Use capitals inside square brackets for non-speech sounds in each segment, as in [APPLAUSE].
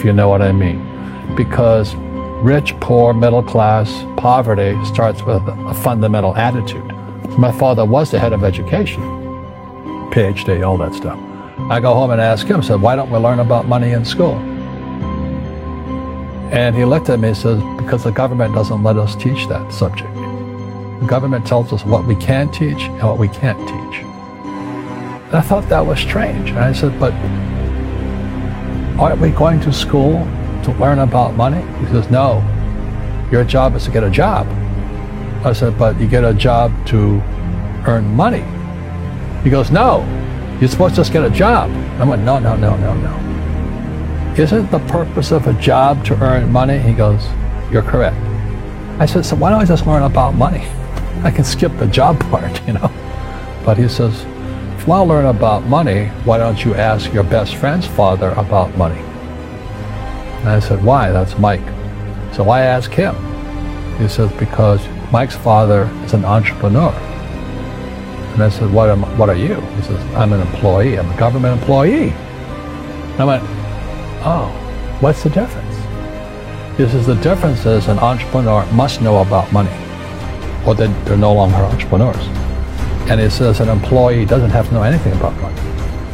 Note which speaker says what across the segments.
Speaker 1: if you know what I mean. Because rich, poor, middle class, poverty starts with a fundamental attitude. My father was the head of education, PhD, all that stuff. I go home and ask him, I said, why don't we learn about money in school? And he looked at me and says, because the government doesn't let us teach that subject. The government tells us what we can teach and what we can't teach. And I thought that was strange. And I said, but aren't we going to school to learn about money? He says, no, your job is to get a job. I said, but you get a job to earn money. He goes, no, you're supposed to just get a job. I went, no, no, no, no, no. Isn't the purpose of a job to earn money? He goes, you're correct. I said, so why don't I just learn about money? [LAUGHS] I can skip the job [LAUGHS] part, you know. But he says, if you want to learn about money, why don't you ask your best friend's father about money? And I said, why? That's Mike. So why ask him? He says, because Mike's father is an entrepreneur. And I said, what, am, what are you? He says, I'm an employee. I'm a government employee. And I went, oh, what's the difference? He says, the difference is an entrepreneur must know about money or they're no longer entrepreneurs. And he says an employee doesn't have to know anything about money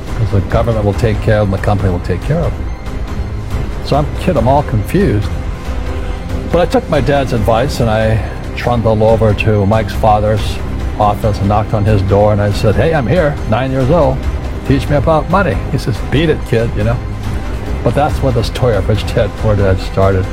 Speaker 1: because the government will take care of them, the company will take care of them. So I'm kid, I'm all confused. But I took my dad's advice and I trundled over to Mike's father's office and knocked on his door and I said, hey, I'm here, nine years old. Teach me about money. He says, beat it, kid, you know. But that's where this Toy Rich Dad Poor Dad started.